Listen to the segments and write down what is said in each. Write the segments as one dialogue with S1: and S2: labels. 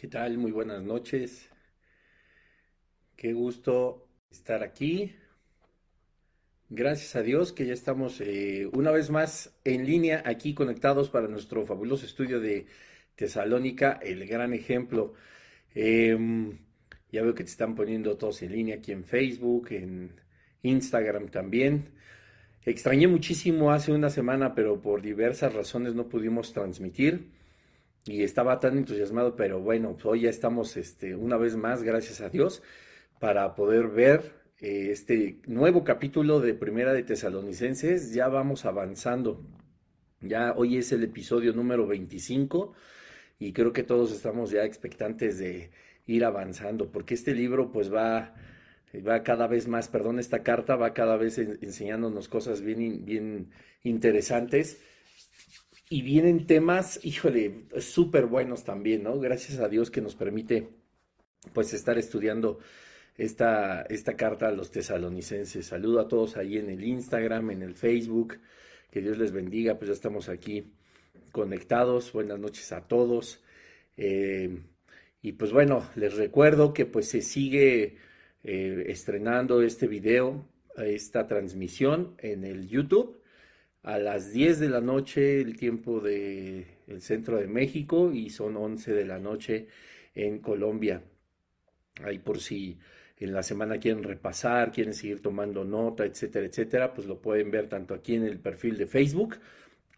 S1: ¿Qué tal? Muy buenas noches. Qué gusto estar aquí. Gracias a Dios que ya estamos eh, una vez más en línea aquí conectados para nuestro fabuloso estudio de Tesalónica, el gran ejemplo. Em, ya veo que te están poniendo todos en línea aquí en Facebook, en Instagram también. Extrañé muchísimo hace una semana, pero por diversas razones no pudimos transmitir y estaba tan entusiasmado, pero bueno, pues hoy ya estamos este, una vez más, gracias a Dios, para poder ver eh, este nuevo capítulo de Primera de Tesalonicenses. Ya vamos avanzando. Ya hoy es el episodio número 25 y creo que todos estamos ya expectantes de ir avanzando, porque este libro pues va va cada vez más, perdón, esta carta va cada vez enseñándonos cosas bien, bien interesantes y vienen temas, híjole, súper buenos también, ¿no? Gracias a Dios que nos permite pues estar estudiando esta, esta carta a los tesalonicenses. Saludo a todos ahí en el Instagram, en el Facebook, que Dios les bendiga, pues ya estamos aquí conectados, buenas noches a todos. Eh, y pues bueno, les recuerdo que pues se sigue eh, estrenando este video, esta transmisión en el YouTube a las 10 de la noche el tiempo del el centro de México y son 11 de la noche en Colombia. Ahí por si en la semana quieren repasar, quieren seguir tomando nota, etcétera, etcétera, pues lo pueden ver tanto aquí en el perfil de Facebook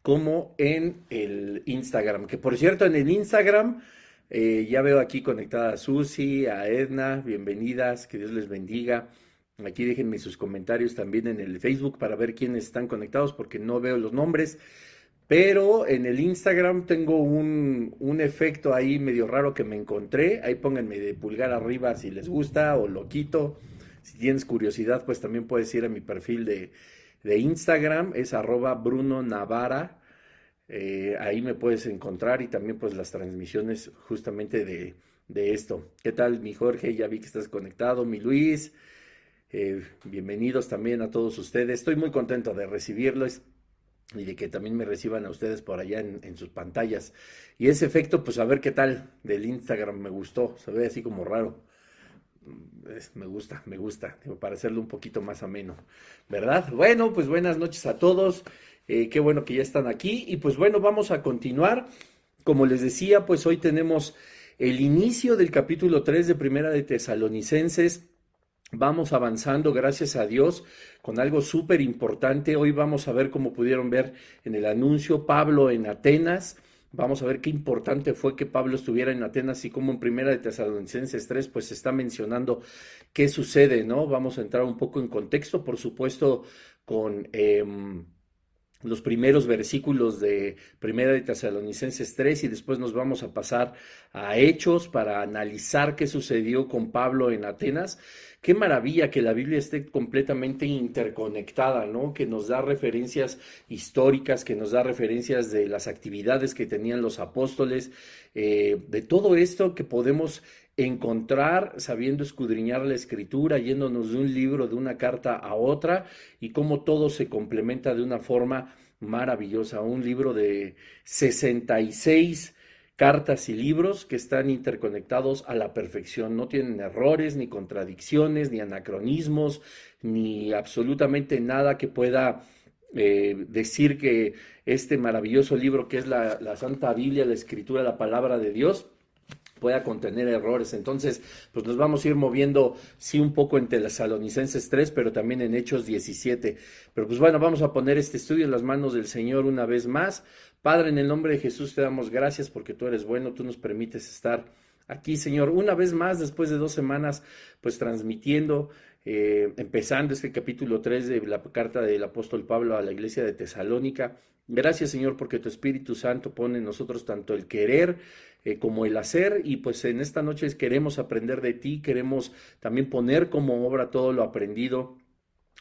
S1: como en el Instagram. Que por cierto, en el Instagram eh, ya veo aquí conectada a Susi, a Edna, bienvenidas, que Dios les bendiga. Aquí déjenme sus comentarios también en el Facebook para ver quiénes están conectados, porque no veo los nombres. Pero en el Instagram tengo un, un, efecto ahí medio raro que me encontré. Ahí pónganme de pulgar arriba si les gusta o lo quito. Si tienes curiosidad, pues también puedes ir a mi perfil de, de Instagram. Es arroba Bruno Navara eh, ahí me puedes encontrar y también pues las transmisiones justamente de, esto. ¿Qué tal mi Jorge? Ya vi que estás conectado, mi Luis. Eh, bienvenidos también a todos ustedes. Estoy muy contento de recibirlos y de que también me reciban a ustedes por allá en, sus pantallas. Y ese efecto, pues a ver qué tal del Instagram me gustó. Se ve así como raro. me gusta, me gusta, para hacerlo un poquito más ameno, ¿verdad? Bueno, pues buenas noches a todos. Eh, qué bueno que ya están aquí. Y pues bueno, vamos a continuar. Como les decía, pues hoy tenemos el inicio del capítulo 3 de Primera de Tesalonicenses. Vamos avanzando, gracias a Dios, con algo súper importante. Hoy vamos a ver, como pudieron ver en el anuncio, Pablo en Atenas. Vamos a ver qué importante fue que Pablo estuviera en Atenas y como en Primera de Tesalonicenses 3, pues se está mencionando qué sucede, ¿no? Vamos a entrar un poco en contexto, por supuesto, con... Em, los primeros versículos de Primera de Tesalonicenses 3 y después nos vamos a pasar a Hechos para analizar qué sucedió con Pablo en Atenas. Qué maravilla que la Biblia esté completamente interconectada, ¿no? Que nos da referencias históricas, que nos da referencias de las actividades que tenían los apóstoles, eh, de todo esto que podemos encontrar sabiendo escudriñar la escritura, yéndonos de un libro, de una carta a otra, y cómo todo se complementa de una forma maravillosa. Un libro de 66 cartas y libros que están interconectados a la perfección. No tienen errores, ni contradicciones, ni anacronismos, ni absolutamente nada que pueda eh, decir que este maravilloso libro que es la, la Santa Biblia, la Escritura, la palabra de Dios, pueda contener errores. Entonces, pues nos vamos a ir moviendo, sí, un poco en Tesalonicenses 3, pero también en Hechos 17. Pero pues bueno, vamos a poner este estudio en las manos del Señor una vez más. Padre, en el nombre de Jesús te damos gracias porque tú eres bueno, tú nos permites estar aquí, Señor, una vez más, después de dos semanas, pues transmitiendo. Eh, empezando este capítulo 3 de la carta del apóstol Pablo a la iglesia de Tesalónica. Gracias Señor porque tu Espíritu Santo pone en nosotros tanto el querer eh, como el hacer y pues en esta noche queremos aprender de ti, queremos también poner como obra todo lo aprendido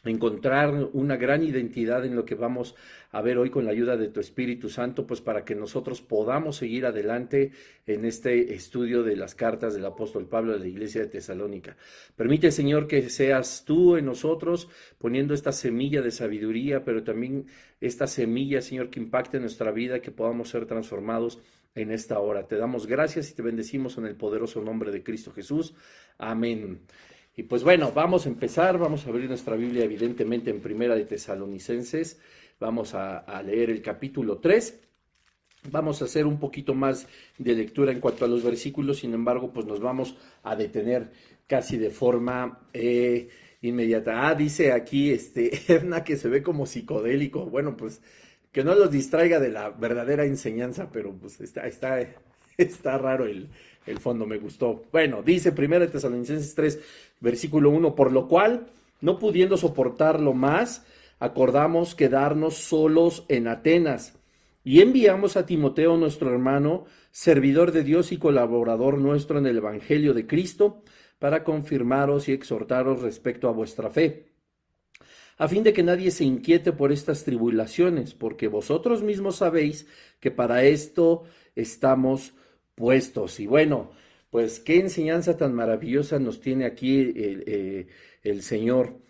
S1: encontrar una gran identidad en lo que vamos a ver hoy con la ayuda de tu Espíritu Santo, pues para que nosotros podamos seguir adelante en este estudio de las cartas del apóstol Pablo de la iglesia de Tesalónica. Permite, Señor, que seas tú en nosotros poniendo esta semilla de sabiduría, pero también esta semilla, Señor, que impacte nuestra vida, que podamos ser transformados en esta hora. Te damos gracias y te bendecimos en el poderoso nombre de Cristo Jesús. Amén. Y pues bueno, vamos a empezar, vamos a abrir nuestra Biblia evidentemente en Primera de Tesalonicenses, vamos a, leer el capítulo 3 Vamos a hacer un poquito más de lectura en cuanto a los versículos, sin embargo, pues nos vamos a detener casi de forma eh, inmediata. Ah, dice aquí este Erna que se ve como psicodélico. Bueno, pues que no los distraiga de la verdadera enseñanza, pero pues está, está, está raro el, el fondo, me gustó. Bueno, dice 1 Tesalonicenses 3, versículo 1, por lo cual, no pudiendo soportarlo más, acordamos quedarnos solos en Atenas y enviamos a Timoteo, nuestro hermano, servidor de Dios y colaborador nuestro en el Evangelio de Cristo, para confirmaros y exhortaros respecto a vuestra fe, a fin de que nadie se inquiete por estas tribulaciones, porque vosotros mismos sabéis que para esto estamos puestos. Y bueno, pues qué enseñanza tan maravillosa nos tiene aquí el, eh, el Señor.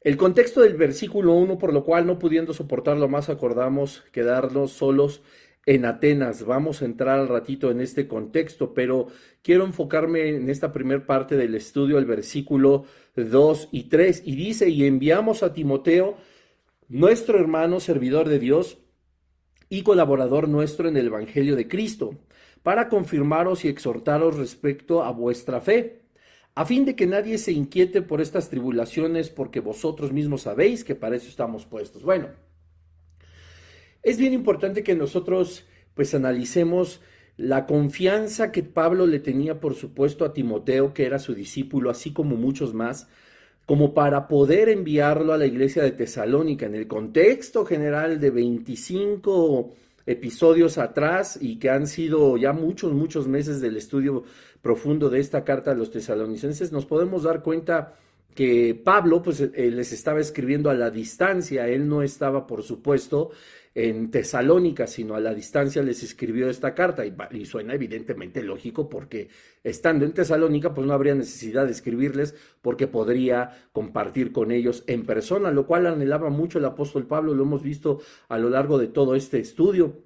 S1: El contexto del versículo 1, por lo cual no pudiendo soportarlo más, acordamos quedarnos solos en Atenas. Vamos a entrar al ratito en este contexto, pero quiero enfocarme en esta primera parte del estudio, el versículo 2 y 3. Y dice, y enviamos a Timoteo, nuestro hermano, servidor de Dios y colaborador nuestro en el Evangelio de Cristo, para confirmaros y exhortaros respecto a vuestra fe a fin de que nadie se inquiete por estas tribulaciones, porque vosotros mismos sabéis que para eso estamos puestos. Bueno, es bien importante que nosotros pues analicemos la confianza que Pablo le tenía, por supuesto, a Timoteo, que era su discípulo, así como muchos más, como para poder enviarlo a la iglesia de Tesalónica. En el contexto general de 25 episodios atrás y que han sido ya muchos, muchos meses del estudio profundo de esta carta a los tesalonicenses, nos podemos dar cuenta que Pablo pues eh, les estaba escribiendo a la distancia, él no estaba por supuesto en Tesalónica, sino a la distancia les escribió esta carta y, suena evidentemente lógico porque estando en Tesalónica pues no habría necesidad de escribirles porque podría compartir con ellos en persona, lo cual anhelaba mucho el apóstol Pablo, lo hemos visto a lo largo de todo este estudio.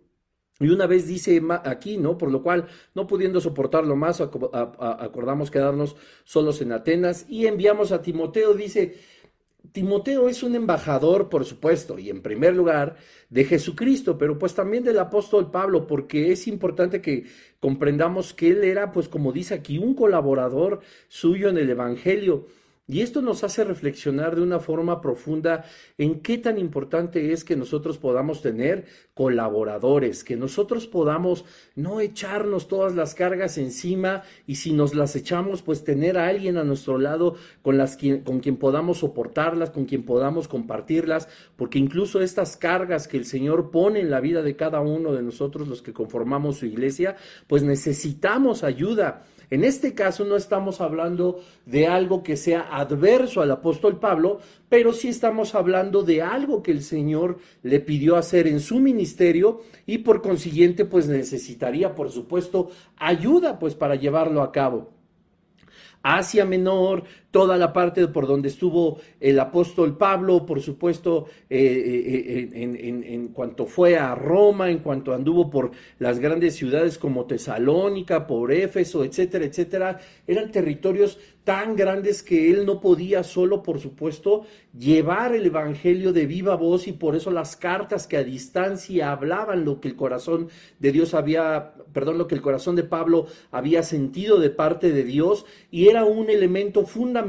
S1: Y una vez dice aquí, ¿no? Por lo cual, no pudiendo soportarlo más, acordamos quedarnos solos en Atenas y enviamos a Timoteo, dice, Timoteo es un embajador, por supuesto, y en primer lugar de Jesucristo, pero pues también del apóstol Pablo, porque es importante que comprendamos que él era, pues como dice aquí, un colaborador suyo en el Evangelio. Y esto nos hace reflexionar de una forma profunda en qué tan importante es que nosotros podamos tener colaboradores, que nosotros podamos no echarnos todas las cargas encima y si nos las echamos, pues tener a alguien a nuestro lado con, las, con quien podamos soportarlas, con quien podamos compartirlas, porque incluso estas cargas que el Señor pone en la vida de cada uno de nosotros, los que conformamos su iglesia, pues necesitamos ayuda en este caso no estamos hablando de algo que sea adverso al apóstol Pablo, pero sí estamos hablando de algo que el Señor le pidió hacer en su ministerio y por consiguiente pues necesitaría por supuesto ayuda pues para llevarlo a cabo. Asia Menor, toda la parte por donde estuvo el apóstol Pablo, por supuesto, eh, eh, eh, en, cuanto fue a Roma, en cuanto anduvo por las grandes ciudades como Tesalónica, por Éfeso, etcétera, etcétera, eran territorios tan grandes que él no podía solo, por supuesto, llevar el Evangelio de viva voz y por eso las cartas que a distancia hablaban lo que el corazón de Dios había, perdón, lo que el corazón de Pablo había sentido de parte de Dios y era un elemento fundamental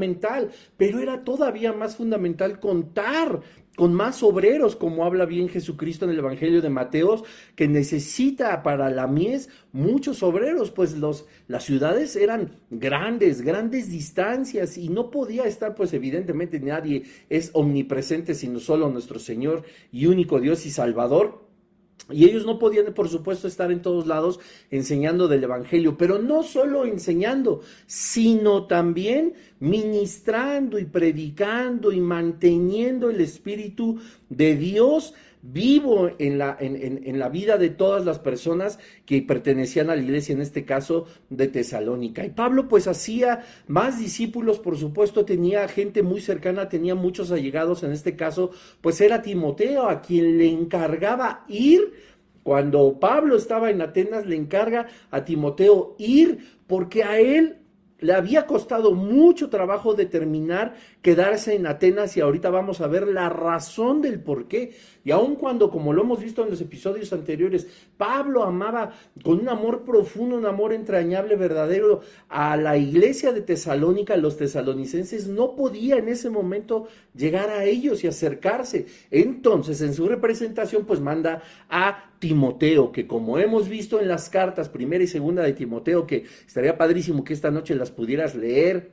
S1: pero era todavía más fundamental contar con más obreros, como habla bien Jesucristo en el Evangelio de Mateos, que necesita para la mies muchos obreros, pues los, las ciudades eran grandes, grandes distancias y no podía estar, pues evidentemente nadie es omnipresente, sino solo nuestro Señor y único Dios y Salvador. Y ellos no podían, por supuesto, estar en todos lados enseñando del Evangelio, pero no solo enseñando, sino también ministrando y predicando y manteniendo el Espíritu de Dios vivo en la, en, la vida de todas las personas que pertenecían a la iglesia, en este caso de Tesalónica. Y Pablo pues hacía más discípulos, por supuesto, tenía gente muy cercana, tenía muchos allegados, en este caso pues era Timoteo a quien le encargaba ir cuando Pablo estaba en Atenas, le encarga a Timoteo ir porque a él le había costado mucho trabajo determinar quedarse en Atenas y ahorita vamos a ver la razón del por qué. Y aun cuando, como lo hemos visto en los episodios anteriores, Pablo amaba con un amor profundo, un amor entrañable, verdadero a la iglesia de Tesalónica, los tesalonicenses, no podía en ese momento llegar a ellos y acercarse. Entonces, en su representación, pues manda a Timoteo, que como hemos visto en las cartas primera y segunda de Timoteo, que estaría padrísimo que esta noche las pudieras leer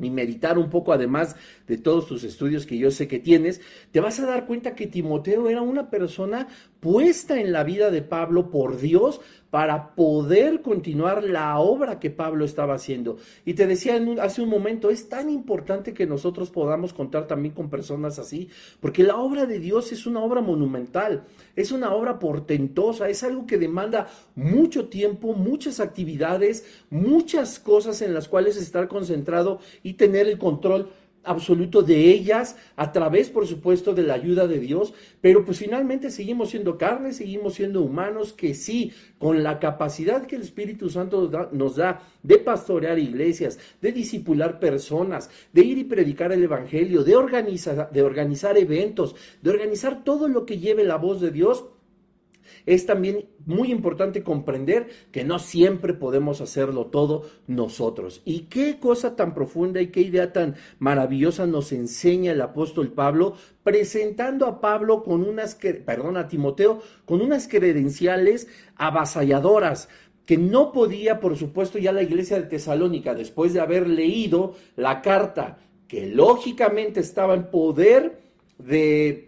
S1: y meditar un poco además de todos tus estudios que yo sé que tienes, te vas a dar cuenta que Timoteo era una persona puesta en la vida de Pablo por Dios para poder continuar la obra que Pablo estaba haciendo. Y te decía hace un momento, es tan importante que nosotros podamos contar también con personas así, porque la obra de Dios es una obra monumental, es una obra portentosa, es algo que demanda mucho tiempo, muchas actividades, muchas cosas en las cuales estar concentrado y tener el control absoluto de ellas a través, por supuesto, de la ayuda de Dios, pero pues finalmente seguimos siendo carne, seguimos siendo humanos que sí, con la capacidad que el Espíritu Santo nos da de pastorear iglesias, de disipular personas, de ir y predicar el Evangelio, de organizar, de organizar eventos, de organizar todo lo que lleve la voz de Dios, es también muy importante comprender que no siempre podemos hacerlo todo nosotros. Y qué cosa tan profunda y qué idea tan maravillosa nos enseña el apóstol Pablo presentando a Pablo con unas, perdón, a Timoteo con unas credenciales avasalladoras que no podía, por supuesto, ya la iglesia de Tesalónica, después de haber leído la carta que lógicamente estaba en poder de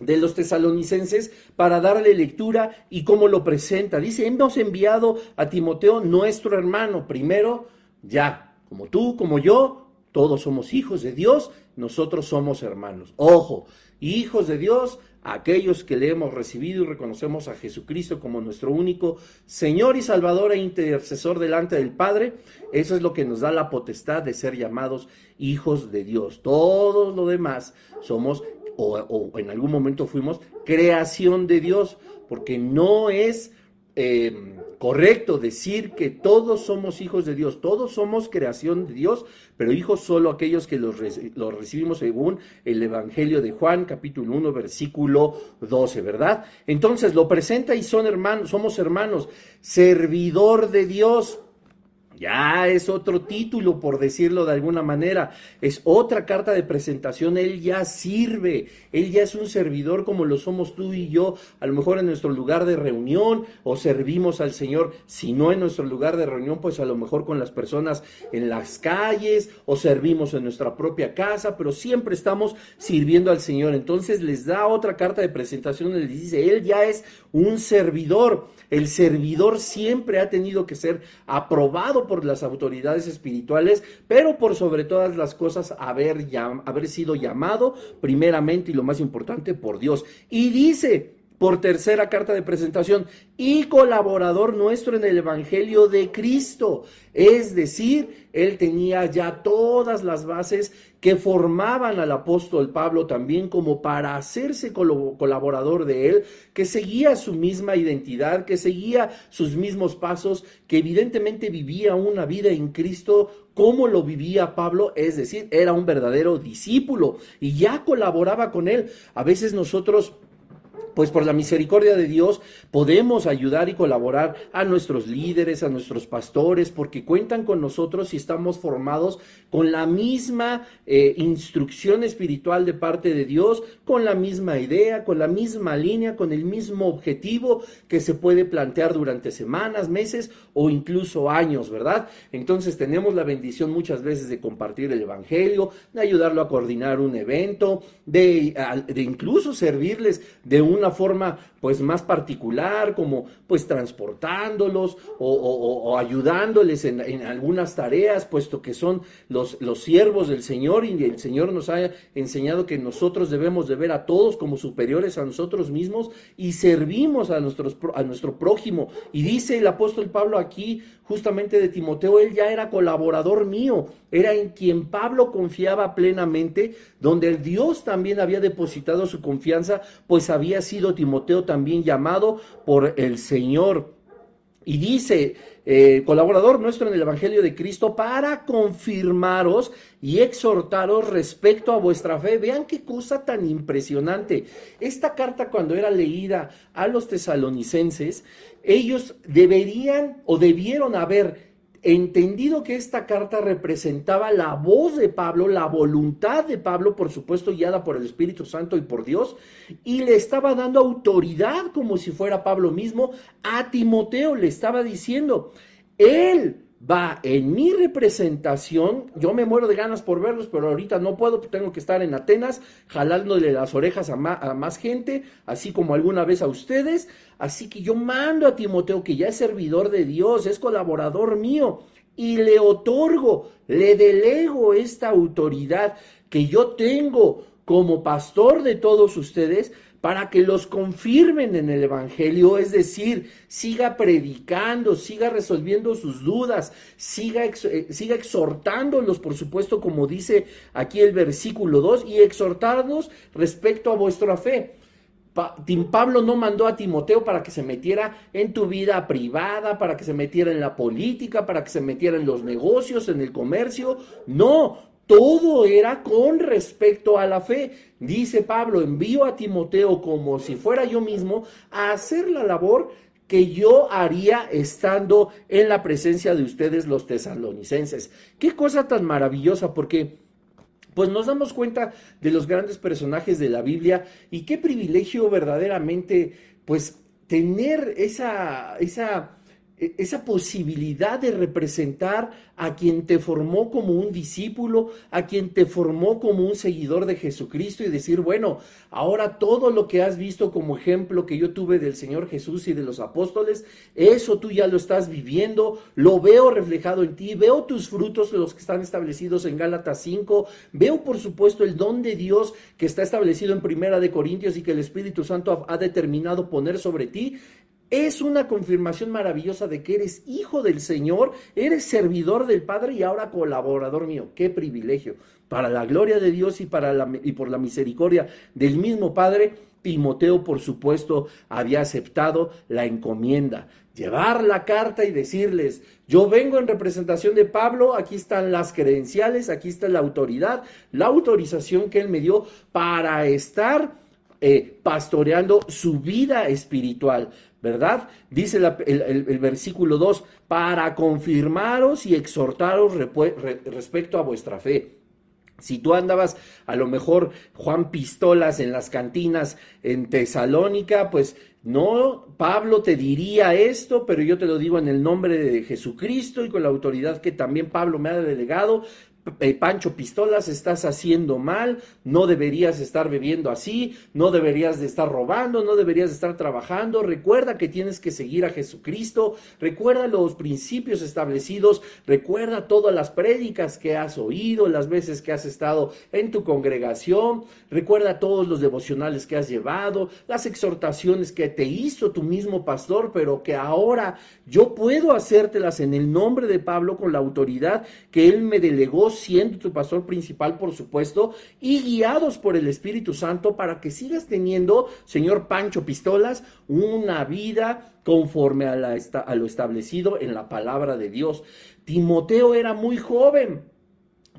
S1: de los tesalonicenses para darle lectura y cómo lo presenta. Dice, hemos enviado a Timoteo, nuestro hermano, primero, ya, como tú, como yo, todos somos hijos de Dios, nosotros somos hermanos. Ojo, hijos de Dios, aquellos que le hemos recibido y reconocemos a Jesucristo como nuestro único Señor y Salvador e intercesor delante del Padre, eso es lo que nos da la potestad de ser llamados hijos de Dios. Todos lo demás somos o, en algún momento fuimos creación de Dios, porque no es eh, correcto decir que todos somos hijos de Dios, todos somos creación de Dios, pero hijos solo aquellos que los, recibimos según el Evangelio de Juan, capítulo 1, versículo 12, ¿verdad? Entonces lo presenta y son hermanos, somos hermanos, servidor de Dios, ya es otro título, por decirlo de alguna manera. Es otra carta de presentación. Él ya sirve. Él ya es un servidor como lo somos tú y yo. A lo mejor en nuestro lugar de reunión o servimos al Señor. Si no en nuestro lugar de reunión, pues a lo mejor con las personas en las calles o servimos en nuestra propia casa. Pero siempre estamos sirviendo al Señor. Entonces les da otra carta de presentación. Les dice, Él ya es un servidor. El servidor siempre ha tenido que ser aprobado por las autoridades espirituales, pero por sobre todas las cosas haber, haber sido llamado primeramente y lo más importante por Dios. Y dice, por tercera carta de presentación y colaborador nuestro en el Evangelio de Cristo. Es decir, él tenía ya todas las bases que formaban al apóstol Pablo también como para hacerse colaborador de él, que seguía su misma identidad, que seguía sus mismos pasos, que evidentemente vivía una vida en Cristo como lo vivía Pablo, es decir, era un verdadero discípulo y ya colaboraba con él. A veces nosotros pues por la misericordia de Dios podemos ayudar y colaborar a nuestros líderes, a nuestros pastores, porque cuentan con nosotros y estamos formados con la misma eh, instrucción espiritual de parte de Dios, con la misma idea, con la misma línea, con el mismo objetivo que se puede plantear durante semanas, meses o incluso años, ¿verdad? Entonces tenemos la bendición muchas veces de compartir el Evangelio, de ayudarlo a coordinar un evento, de, de incluso servirles de una forma pues más particular, como pues transportándolos o, ayudándoles en, algunas tareas, puesto que son los, los siervos del Señor y el Señor nos ha enseñado que nosotros debemos de ver a todos como superiores a nosotros mismos y servimos a, nuestros, a nuestro prójimo. Y dice el apóstol Pablo aquí, justamente de Timoteo, él ya era colaborador mío, era en quien Pablo confiaba plenamente, donde el Dios también había depositado su confianza, pues había sido Timoteo también llamado por el Señor. Y dice, eh, colaborador nuestro en el Evangelio de Cristo, para confirmaros y exhortaros respecto a vuestra fe. Vean qué cosa tan impresionante. Esta carta cuando era leída a los tesalonicenses, ellos deberían o debieron haber entendido que esta carta representaba la voz de Pablo, la voluntad de Pablo, por supuesto, guiada por el Espíritu Santo y por Dios, y le estaba dando autoridad como si fuera Pablo mismo a Timoteo, le estaba diciendo, él va en mi representación, yo me muero de ganas por verlos, pero ahorita no puedo, tengo que estar en Atenas jalándole las orejas a a más, gente, así como alguna vez a ustedes, así que yo mando a Timoteo, que ya es servidor de Dios, es colaborador mío, y le otorgo, le delego esta autoridad que yo tengo como pastor de todos ustedes para que los confirmen en el Evangelio, es decir, siga predicando, siga resolviendo sus dudas, siga, eh, exhortándolos, por supuesto, como dice aquí el versículo 2, y exhortarnos respecto a vuestra fe. Pablo no mandó a Timoteo para que se metiera en tu vida privada, para que se metiera en la política, para que se metiera en los negocios, en el comercio. No, todo era con respecto a la fe. Dice Pablo, envío a Timoteo como si fuera yo mismo a hacer la labor que yo haría estando en la presencia de ustedes los tesalonicenses. Qué cosa tan maravillosa, porque pues nos damos cuenta de los grandes personajes de la Biblia y qué privilegio verdaderamente, pues tener esa, esa esa posibilidad de representar a quien te formó como un discípulo, a quien te formó como un seguidor de Jesucristo y decir, bueno, ahora todo lo que has visto como ejemplo que yo tuve del Señor Jesús y de los apóstoles, eso tú ya lo estás viviendo, lo veo reflejado en ti, veo tus frutos, los que están establecidos en Gálatas 5, veo por supuesto el don de Dios que está establecido en Primera de Corintios y que el Espíritu Santo ha determinado poner sobre ti, es una confirmación maravillosa de que eres hijo del Señor, eres servidor del Padre y ahora colaborador mío. Qué privilegio. Para la gloria de Dios y, para la, y por la misericordia del mismo Padre, Timoteo, por supuesto, había aceptado la encomienda. Llevar la carta y decirles, yo vengo en representación de Pablo, aquí están las credenciales, aquí está la autoridad, la autorización que él me dio para estar eh, pastoreando su vida espiritual. ¿Verdad? Dice el, versículo 2, para confirmaros y exhortaros respecto a vuestra fe. Si tú andabas a lo mejor Juan Pistolas en las cantinas en Tesalónica, pues no, Pablo te diría esto, pero yo te lo digo en el nombre de Jesucristo y con la autoridad que también Pablo me ha delegado, eh, Pancho Pistolas, estás haciendo mal, no deberías estar bebiendo así, no deberías de estar robando, no deberías de estar trabajando, recuerda que tienes que seguir a Jesucristo, recuerda los principios establecidos, recuerda todas las prédicas que has oído, las veces que has estado en tu congregación, recuerda todos los devocionales que has llevado, las exhortaciones que te hizo tu mismo pastor, pero que ahora yo puedo hacértelas en el nombre de Pablo con la autoridad que él me delegó siendo tu pastor principal, por supuesto, y guiados por el Espíritu Santo para que sigas teniendo, señor Pancho Pistolas, una vida conforme a, a lo establecido en la palabra de Dios. Timoteo era muy joven,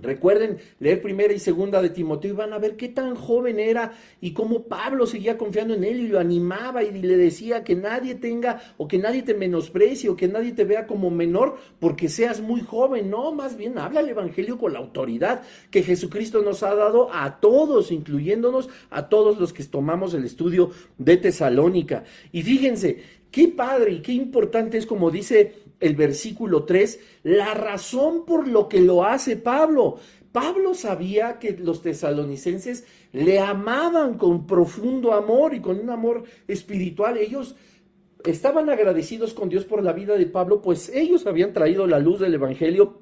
S1: Recuerden leer primera y segunda de Timoteo y van a ver qué tan joven era y cómo Pablo seguía confiando en él y lo animaba y le decía que nadie tenga o que nadie te menosprecie o que nadie te vea como menor porque seas muy joven. No, más bien habla el Evangelio con la autoridad que Jesucristo nos ha dado a todos, incluyéndonos a todos los que tomamos el estudio de Tesalónica. Y fíjense, qué padre y qué importante es como dice el versículo 3, la razón por lo que lo hace Pablo. Pablo sabía que los tesalonicenses le amaban con profundo amor y con un amor espiritual. Ellos estaban agradecidos con Dios por la vida de Pablo, pues ellos habían traído la luz del Evangelio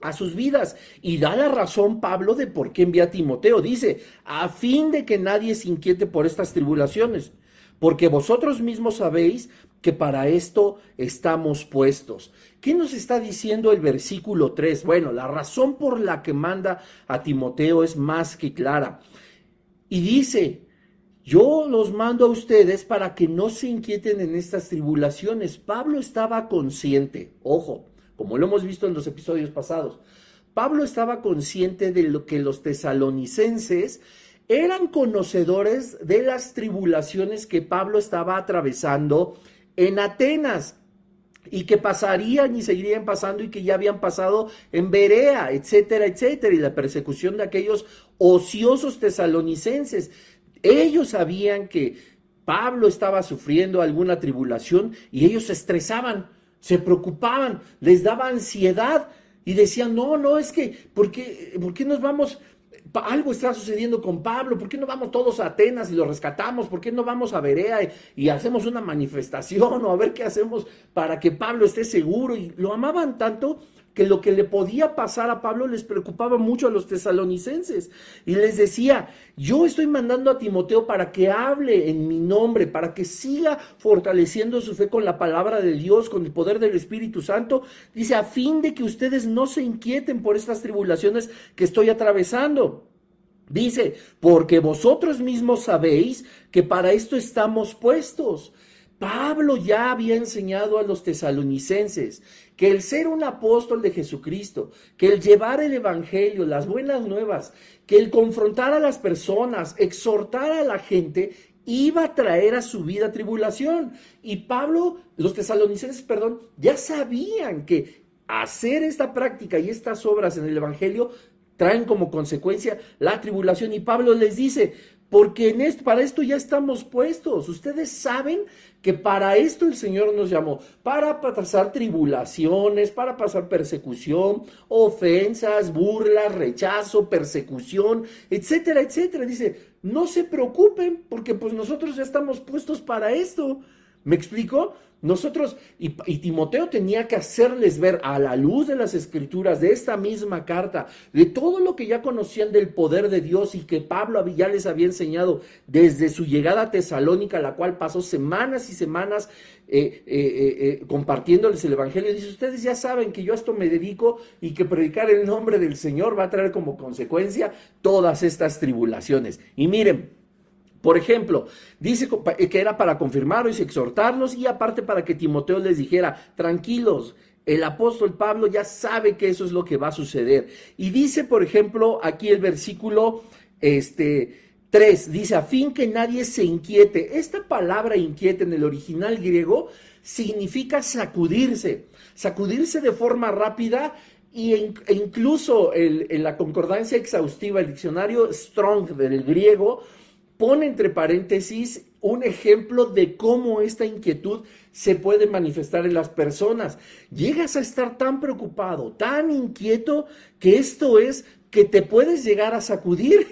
S1: a sus vidas. Y da la razón Pablo de por qué envía a Timoteo. Dice, a fin de que nadie se inquiete por estas tribulaciones, porque vosotros mismos sabéis que para esto estamos puestos. ¿Qué nos está diciendo el versículo 3? Bueno, la razón por la que manda a Timoteo es más que clara. Y dice, yo los mando a ustedes para que no se inquieten en estas tribulaciones. Pablo estaba consciente, ojo, como lo hemos visto en los episodios pasados, Pablo estaba consciente de lo que los tesalonicenses eran conocedores de las tribulaciones que Pablo estaba atravesando en Atenas y que pasarían y seguirían pasando y que ya habían pasado en Berea, etcétera, etcétera, y la persecución de aquellos ociosos tesalonicenses. Ellos sabían que Pablo estaba sufriendo alguna tribulación y ellos se estresaban, se preocupaban, les daba ansiedad y decían, no, no, es que, ¿por qué, ¿por qué nos vamos? Algo está sucediendo con Pablo, ¿por qué no vamos todos a Atenas y lo rescatamos? ¿Por qué no vamos a Berea y, hacemos una manifestación o a ver qué hacemos para que Pablo esté seguro? Y lo amaban tanto que lo que le podía pasar a Pablo les preocupaba mucho a los tesalonicenses. Y les decía, yo estoy mandando a Timoteo para que hable en mi nombre, para que siga fortaleciendo su fe con la palabra de Dios, con el poder del Espíritu Santo. Dice, a fin de que ustedes no se inquieten por estas tribulaciones que estoy atravesando. Dice, porque vosotros mismos sabéis que para esto estamos puestos. Pablo ya había enseñado a los tesalonicenses que el ser un apóstol de Jesucristo, que el llevar el Evangelio, las buenas nuevas, que el confrontar a las personas, exhortar a la gente, iba a traer a su vida tribulación. Y Pablo, los tesalonicenses, perdón, ya sabían que hacer esta práctica y estas obras en el Evangelio traen como consecuencia la tribulación. Y Pablo les dice, porque en esto, para esto ya estamos puestos. Ustedes saben que para esto el Señor nos llamó, para pasar tribulaciones, para pasar persecución, ofensas, burlas, rechazo, persecución, etcétera, etcétera. Dice, no se preocupen porque pues nosotros ya estamos puestos para esto. ¿Me explico? Nosotros, y, Timoteo tenía que hacerles ver a la luz de las escrituras, de esta misma carta, de todo lo que ya conocían del poder de Dios y que Pablo ya les había enseñado desde su llegada a Tesalónica, la cual pasó semanas y semanas eh, eh, eh, compartiéndoles el Evangelio. Dice, ustedes ya saben que yo a esto me dedico y que predicar el nombre del Señor va a traer como consecuencia todas estas tribulaciones. Y miren, por ejemplo, dice que era para confirmarlos y exhortarlos y aparte para que Timoteo les dijera, tranquilos, el apóstol Pablo ya sabe que eso es lo que va a suceder. Y dice, por ejemplo, aquí el versículo este, 3, dice, a fin que nadie se inquiete. Esta palabra inquiete en el original griego significa sacudirse, sacudirse de forma rápida y e incluso en la concordancia exhaustiva, el diccionario Strong del griego, pone entre paréntesis un ejemplo de cómo esta inquietud se puede manifestar en las personas. Llegas a estar tan preocupado, tan inquieto, que esto es que te puedes llegar a sacudir.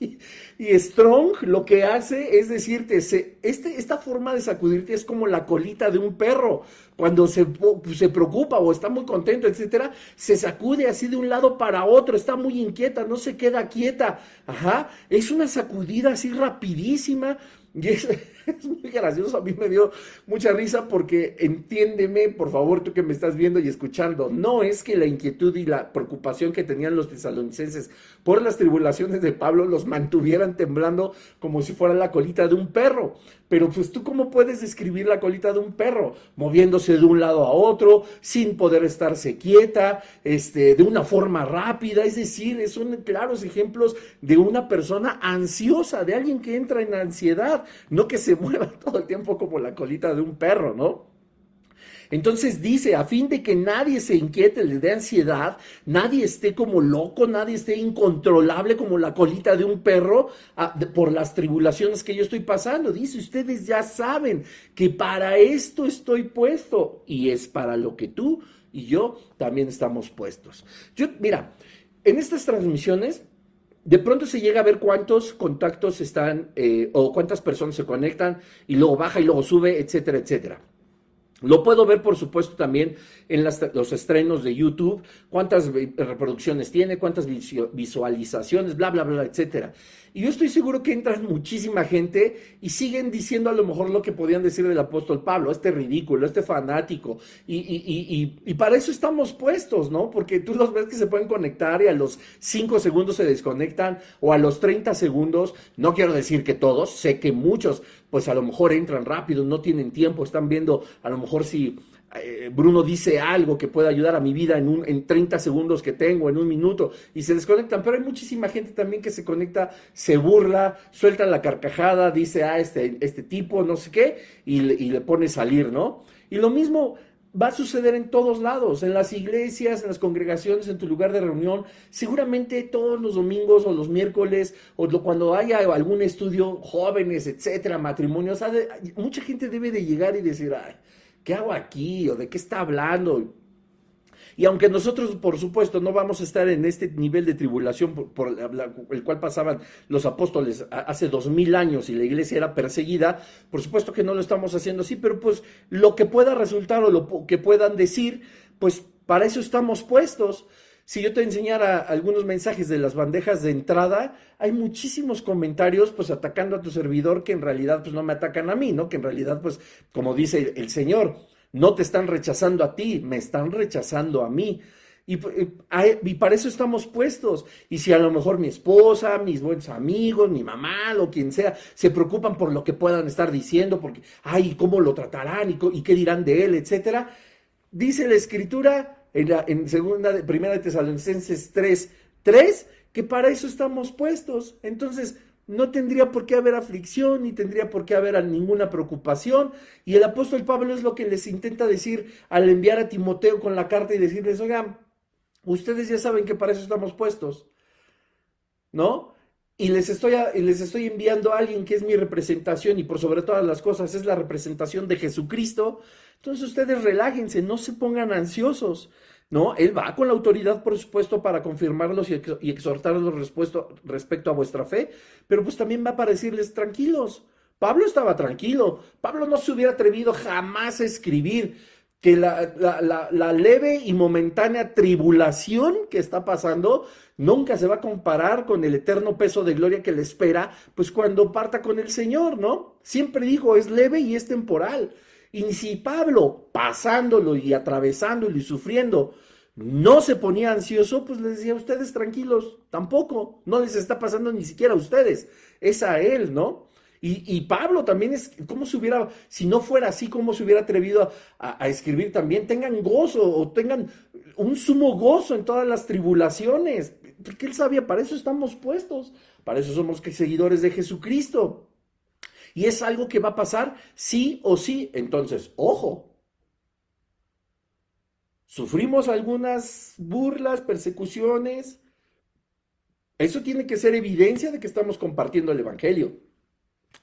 S1: Y Strong lo que hace es decirte, este, esta forma de sacudirte es como la colita de un perro. Cuando se, se preocupa o está muy contento, etcétera, se sacude así de un lado para otro, está muy inquieta, no se queda quieta. Ajá, es una sacudida así rapidísima y es, muy gracioso, a mí me dio mucha risa porque entiéndeme, por favor, tú que me estás viendo y escuchando, no es que la inquietud y la preocupación que tenían los tesalonicenses por las tribulaciones de Pablo los mantuvieran temblando como si fuera la colita de un perro. Pero pues tú cómo puedes describir la colita de un perro, moviéndose de un lado a otro, sin poder estarse quieta, este, de una forma rápida, es decir, son claros ejemplos de una persona ansiosa, de alguien que entra en ansiedad, no que se mueva todo el tiempo como la colita de un perro, ¿no? Entonces dice, a fin de que nadie se inquiete, le dé ansiedad, nadie esté como loco, nadie esté incontrolable como la colita de un perro ah, por las tribulaciones que yo estoy pasando. Dice, ustedes ya saben que para esto estoy puesto y es para lo que tú y yo también estamos puestos. Yo, mira, en estas transmisiones de pronto se llega a ver cuántos contactos están eh, o cuántas personas se conectan y luego baja y luego sube, etcétera, etcétera. Lo puedo ver, por supuesto, también en los estrenos de YouTube, cuántas reproducciones tiene, cuántas visualizaciones, bla, bla, bla, etcétera. Y yo estoy seguro que entran muchísima gente y siguen diciendo a lo mejor lo que podían decir del apóstol Pablo, este ridículo, este fanático. Y, y, y, para eso estamos puestos, ¿no? Porque tú los ves que se pueden conectar y a los 5 segundos se desconectan o a los 30 segundos, no quiero decir que todos, sé que muchos, pues a lo mejor entran rápido, no tienen tiempo, están viendo a lo mejor si eh, Bruno dice algo que pueda ayudar a mi vida en, un, en 30 segundos que tengo, en un minuto, y se desconectan. Pero hay muchísima gente también que se conecta, se burla, suelta la carcajada, dice, ah, este, este tipo, no sé qué, y le, y le pone salir, ¿no? Y lo mismo va a suceder en todos lados, en las iglesias, en las congregaciones, en tu lugar de reunión. Seguramente todos los domingos o los miércoles o cuando haya algún estudio, jóvenes, etcétera, matrimonios, mucha gente debe de llegar y decir, ay, ¿qué hago aquí? ¿O de qué está hablando? Y aunque nosotros, por supuesto, no vamos a estar en este nivel de tribulación por, el cual pasaban los apóstoles hace dos mil años y la iglesia era perseguida, por supuesto que no lo estamos haciendo así, pero pues lo que pueda resultar o lo que puedan decir, pues para eso estamos puestos. Si yo te enseñara algunos mensajes de las bandejas de entrada, hay muchísimos comentarios pues atacando a tu servidor que en realidad pues no me atacan a mí, ¿no? Que en realidad pues como dice el Señor, no te están rechazando a ti, me están rechazando a mí. Y, y, para eso estamos puestos. Y si a lo mejor mi esposa, mis buenos amigos, mi mamá, o quien sea, se preocupan por lo que puedan estar diciendo, porque, ay, ¿cómo lo tratarán? ¿Y, y qué dirán de él? Etcétera. Dice la escritura en, la, en segunda, primera de Tesalonicenses 3, 3, que para eso estamos puestos. Entonces, no tendría por qué haber aflicción, ni tendría por qué haber ninguna preocupación. Y el apóstol Pablo es lo que les intenta decir al enviar a Timoteo con la carta y decirles, oigan, ustedes ya saben que para eso estamos puestos, ¿no? Y les estoy, y les estoy enviando a alguien que es mi representación y por sobre todas las cosas es la representación de Jesucristo. Entonces ustedes relájense, no se pongan ansiosos. ¿No? Él va con la autoridad, por supuesto, para confirmarlos y, exhortarlos respecto, a vuestra fe, pero pues también va para decirles tranquilos. Pablo estaba tranquilo. Pablo no se hubiera atrevido jamás a escribir que la, la, leve y momentánea tribulación que está pasando nunca se va a comparar con el eterno peso de gloria que le espera, pues cuando parta con el Señor, ¿no? Siempre dijo, es leve y es temporal. Y si Pablo, pasándolo y atravesándolo y sufriendo, no se ponía ansioso, pues les decía, ustedes tranquilos, tampoco, no les está pasando ni siquiera a ustedes, es a él, ¿no? Y, Pablo también es, ¿cómo se hubiera, si no fuera así, cómo se hubiera atrevido a, a, escribir también? Tengan gozo o tengan un sumo gozo en todas las tribulaciones, porque él sabía, para eso estamos puestos, para eso somos seguidores de Jesucristo. Y es algo que va a pasar sí o sí. Entonces, ojo. Sufrimos algunas burlas, persecuciones. Eso tiene que ser evidencia de que estamos compartiendo el Evangelio.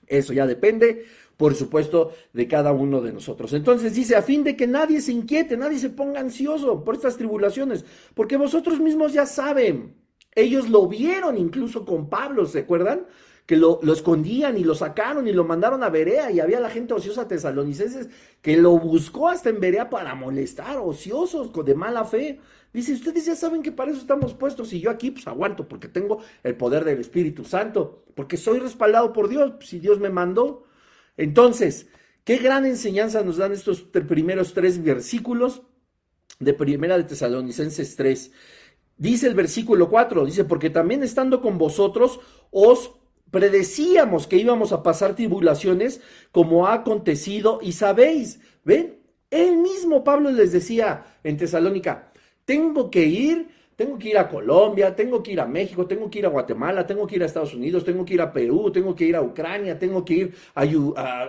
S1: Eso ya depende, por supuesto, de cada uno de nosotros. Entonces dice, a fin de que nadie se inquiete, nadie se ponga ansioso por estas tribulaciones, porque vosotros mismos ya saben, ellos lo vieron incluso con Pablo, ¿se acuerdan? Que lo, escondían y lo sacaron y lo mandaron a Berea y había la gente ociosa tesalonicenses que lo buscó hasta en Berea para molestar, ociosos, de mala fe. Dice, ustedes ya saben que para eso estamos puestos y yo aquí pues aguanto porque tengo el poder del Espíritu Santo, porque soy respaldado por Dios, si Dios me mandó. Entonces, qué gran enseñanza nos dan estos primeros tres versículos de Primera de Tesalonicenses 3. Dice el versículo 4, dice, porque también estando con vosotros os predecíamos que íbamos a pasar tribulaciones como ha acontecido y sabéis, ¿ven? Él mismo Pablo les decía en Tesalónica, tengo que ir, tengo que ir a Colombia, tengo que ir a México, tengo que ir a Guatemala, tengo que ir a Estados Unidos, tengo que ir a Perú, tengo que ir a Ucrania, tengo que ir a,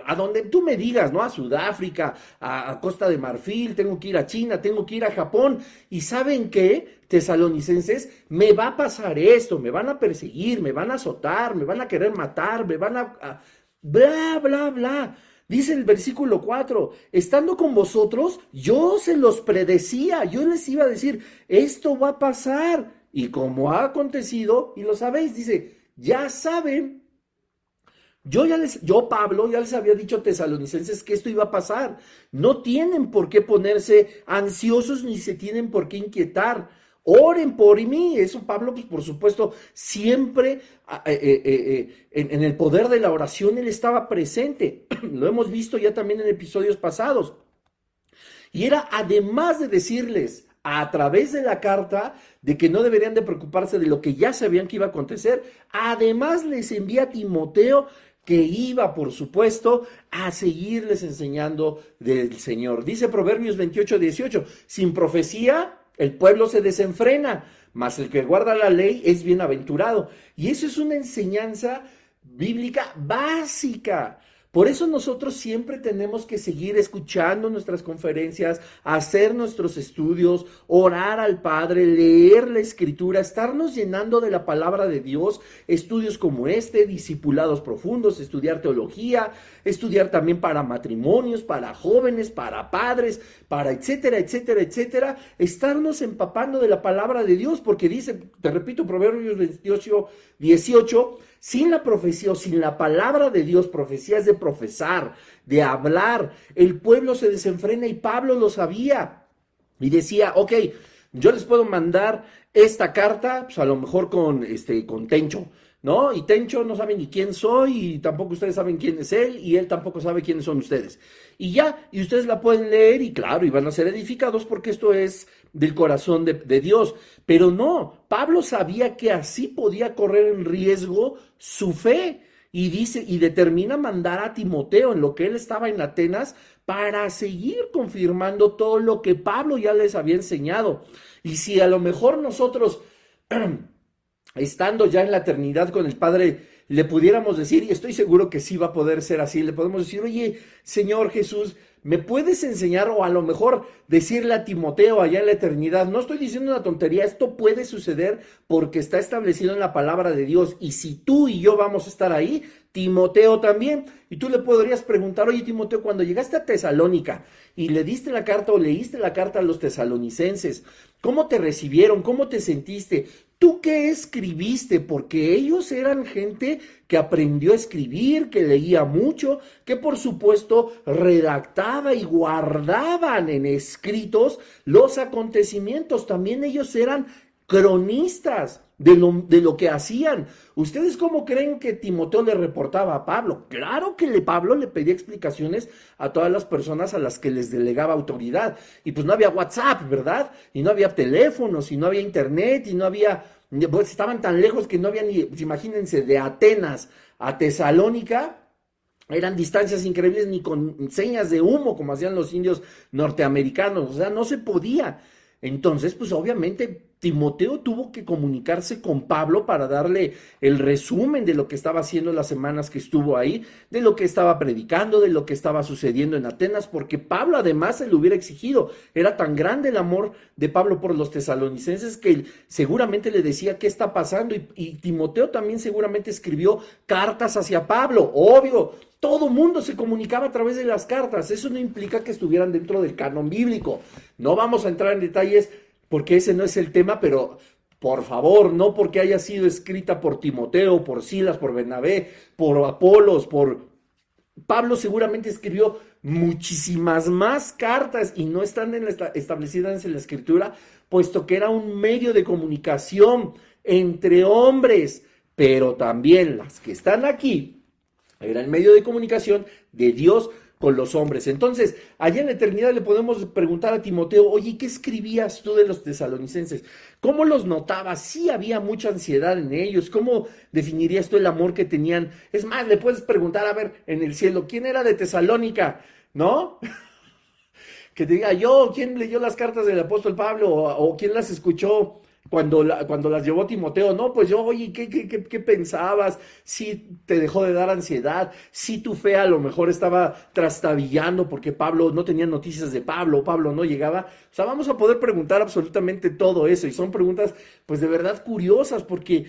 S1: a, donde tú me digas, ¿no? A Sudáfrica, a, a Costa de Marfil, tengo que ir a China, tengo que ir a Japón. ¿Y saben qué? tesalonicenses, me va a pasar esto, me van a perseguir, me van a azotar, me van a querer matar, me van a... bla, bla, bla. Dice el versículo 4, estando con vosotros, yo se los predecía, yo les iba a decir, esto va a pasar. Y como ha acontecido, y lo sabéis, dice, ya saben, Yo ya les, yo Pablo ya les había dicho a tesalonicenses que esto iba a pasar. No tienen por qué ponerse ansiosos ni se tienen por qué inquietar. Oren por mí. Eso Pablo, pues por supuesto, siempre eh, eh, eh, en, en el poder de la oración él estaba presente. Lo hemos visto ya también en episodios pasados. Y era además de decirles a través de la carta de que no deberían de preocuparse de lo que ya sabían que iba a acontecer, además les envía a Timoteo que iba, por supuesto, a seguirles enseñando del Señor. Dice Proverbios 28, 18, sin profecía el pueblo se desenfrena, mas el que guarda la ley es bienaventurado. Y eso es una enseñanza bíblica básica. Por eso nosotros siempre tenemos que seguir escuchando nuestras conferencias, hacer nuestros estudios, orar al Padre, leer la Escritura, estarnos llenando de la palabra de Dios, estudios como este, discipulados profundos, estudiar teología, estudiar también para matrimonios, para jóvenes, para padres, para etcétera, etcétera, etcétera, estarnos empapando de la palabra de Dios, porque dice, te repito, Proverbios 28, 18, sin la profecía o sin la palabra de Dios, profecía es de profesar, de hablar, el pueblo se desenfrena y Pablo lo sabía. Y decía, ok, yo les puedo mandar esta carta, pues a lo mejor con, este, con Tencho, ¿no? Y Tencho no sabe ni quién soy y tampoco ustedes saben quién es él y él tampoco sabe quiénes son ustedes. Y ya, y ustedes la pueden leer y claro, y van a ser edificados porque esto es del corazón de, Dios. Pero no, Pablo sabía que así podía correr en riesgo su fe y dice y determina mandar a Timoteo en lo que él estaba en Atenas para seguir confirmando todo lo que Pablo ya les había enseñado. Y si a lo mejor nosotros estando ya en la eternidad con el Padre le pudiéramos decir, y estoy seguro que sí va a poder ser así, le podemos decir, oye, Señor Jesús, ¿Me puedes enseñar o a lo mejor decirle a Timoteo allá en la eternidad? No estoy diciendo una tontería, esto puede suceder porque está establecido en la palabra de Dios. Y si tú y yo vamos a estar ahí, Timoteo también. Y tú le podrías preguntar, oye Timoteo, cuando llegaste a Tesalónica y le diste la carta o leíste la carta a los tesalonicenses, ¿cómo te recibieron? ¿Cómo te sentiste? ¿Tú qué escribiste? Porque ellos eran gente que aprendió a escribir, que leía mucho, que por supuesto redactaba y guardaban en escritos los acontecimientos. También ellos eran cronistas de lo, de lo, que hacían. ¿Ustedes cómo creen que Timoteo le reportaba a Pablo? Claro que le, Pablo le pedía explicaciones a todas las personas a las que les delegaba autoridad. Y pues no había WhatsApp, ¿verdad? Y no había teléfonos, y no había internet, y no había, pues estaban tan lejos que no había ni, pues imagínense, de Atenas a Tesalónica, eran distancias increíbles ni con señas de humo como hacían los indios norteamericanos, o sea, no se podía. Entonces, pues obviamente Timoteo tuvo que comunicarse con Pablo para darle el resumen de lo que estaba haciendo las semanas que estuvo ahí, de lo que estaba predicando, de lo que estaba sucediendo en Atenas, porque Pablo además se lo hubiera exigido. Era tan grande el amor de Pablo por los tesalonicenses que él seguramente le decía qué está pasando y, y Timoteo también seguramente escribió cartas hacia Pablo, obvio. Todo mundo se comunicaba a través de las cartas. Eso no implica que estuvieran dentro del canon bíblico. No vamos a entrar en detalles porque ese no es el tema, pero por favor, no porque haya sido escrita por Timoteo, por Silas, por Bernabé, por Apolos, por Pablo seguramente escribió muchísimas más cartas y no están establecidas en la escritura, puesto que era un medio de comunicación entre hombres, pero también las que están aquí, era el medio de comunicación de Dios con los hombres. Entonces, allá en la eternidad le podemos preguntar a Timoteo, oye, ¿qué escribías tú de los tesalonicenses? ¿Cómo los notabas? Sí había mucha ansiedad en ellos. ¿Cómo definirías tú el amor que tenían? Es más, le puedes preguntar, a ver, en el cielo, ¿quién era de Tesalónica? ¿No? que te diga yo, ¿quién leyó las cartas del apóstol Pablo? o quién las escuchó? Cuando, cuando las llevó Timoteo, no, pues yo, oye, ¿qué, qué, qué, pensabas? Si te dejó de dar ansiedad, si tu fe a lo mejor estaba trastabillando porque Pablo no tenía noticias de Pablo, Pablo no llegaba. O sea, vamos a poder preguntar absolutamente todo eso y son preguntas, pues de verdad curiosas porque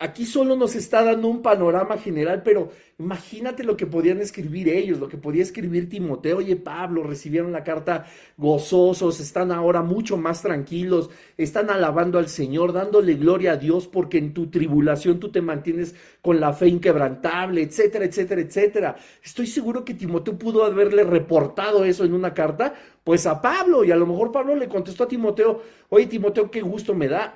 S1: aquí solo nos está dando un panorama general, pero imagínate lo que podían escribir ellos, lo que podía escribir Timoteo. Oye, Pablo, recibieron la carta gozosos, están ahora mucho más tranquilos, están alabando al Señor, dándole gloria a Dios, porque en tu tribulación tú te mantienes con la fe inquebrantable, etcétera, etcétera, etcétera. Estoy seguro que Timoteo pudo haberle reportado eso en una carta, pues a Pablo, y a lo mejor Pablo le contestó a Timoteo, oye, Timoteo, qué gusto me da.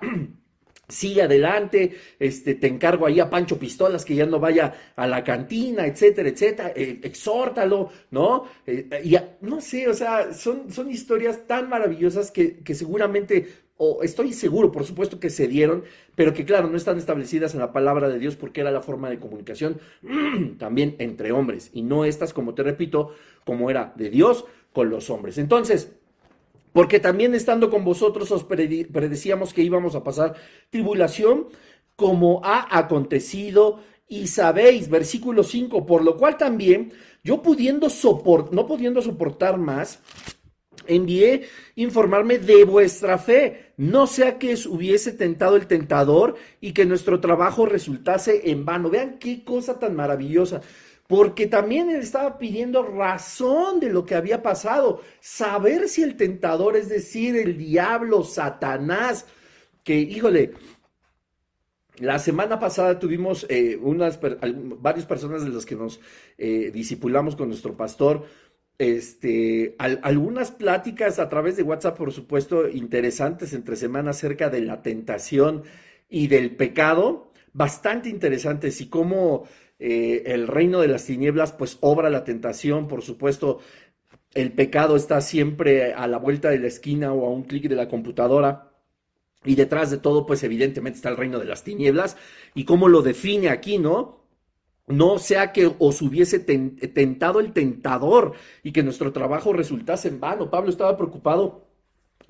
S1: Sigue adelante, este, te encargo ahí a Pancho Pistolas que ya no vaya a la cantina, etcétera, etcétera, eh, exhórtalo, ¿no? Eh, y no sé, o sea, son, son historias tan maravillosas que, que seguramente, o estoy seguro, por supuesto que se dieron, pero que claro, no están establecidas en la palabra de Dios porque era la forma de comunicación también entre hombres, y no estas, como te repito, como era de Dios con los hombres. Entonces, porque también estando con vosotros os predecíamos que íbamos a pasar tribulación, como ha acontecido, y sabéis, versículo 5, por lo cual también yo pudiendo soportar, no pudiendo soportar más, envié informarme de vuestra fe, no sea que hubiese tentado el tentador y que nuestro trabajo resultase en vano. Vean qué cosa tan maravillosa porque también él estaba pidiendo razón de lo que había pasado, saber si el tentador, es decir, el diablo, Satanás, que, híjole, la semana pasada tuvimos eh, unas, varias personas de las que nos eh, disipulamos con nuestro pastor, este, algunas pláticas a través de WhatsApp, por supuesto, interesantes entre semanas acerca de la tentación y del pecado, bastante interesantes y cómo eh, el reino de las tinieblas pues obra la tentación, por supuesto, el pecado está siempre a la vuelta de la esquina o a un clic de la computadora. Y detrás de todo, pues evidentemente está el reino de las tinieblas. Y cómo lo define aquí, ¿no? No sea que os hubiese tentado el tentador y que nuestro trabajo resultase en vano. Pablo estaba preocupado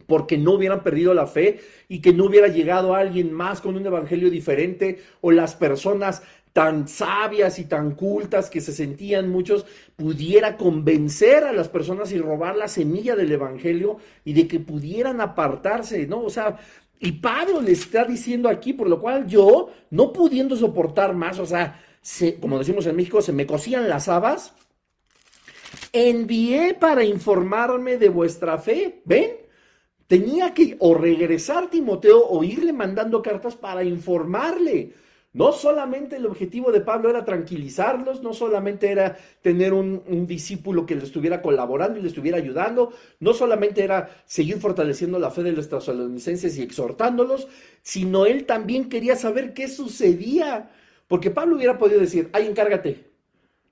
S1: porque no hubieran perdido la fe y que no hubiera llegado alguien más con un evangelio diferente o las personas tan sabias y tan cultas que se sentían muchos, pudiera convencer a las personas y robar la semilla del Evangelio y de que pudieran apartarse, ¿no? O sea, y Pablo le está diciendo aquí, por lo cual yo, no pudiendo soportar más, o sea, como decimos en México, se me cosían las habas, envié para informarme de vuestra fe, ¿ven? Tenía que o regresar Timoteo o irle mandando cartas para informarle. No solamente el objetivo de Pablo era tranquilizarlos, no solamente era tener un, discípulo que le estuviera colaborando y le estuviera ayudando, no solamente era seguir fortaleciendo la fe de los tesalonicenses y exhortándolos, sino él también quería saber qué sucedía, porque Pablo hubiera podido decir, ay, encárgate,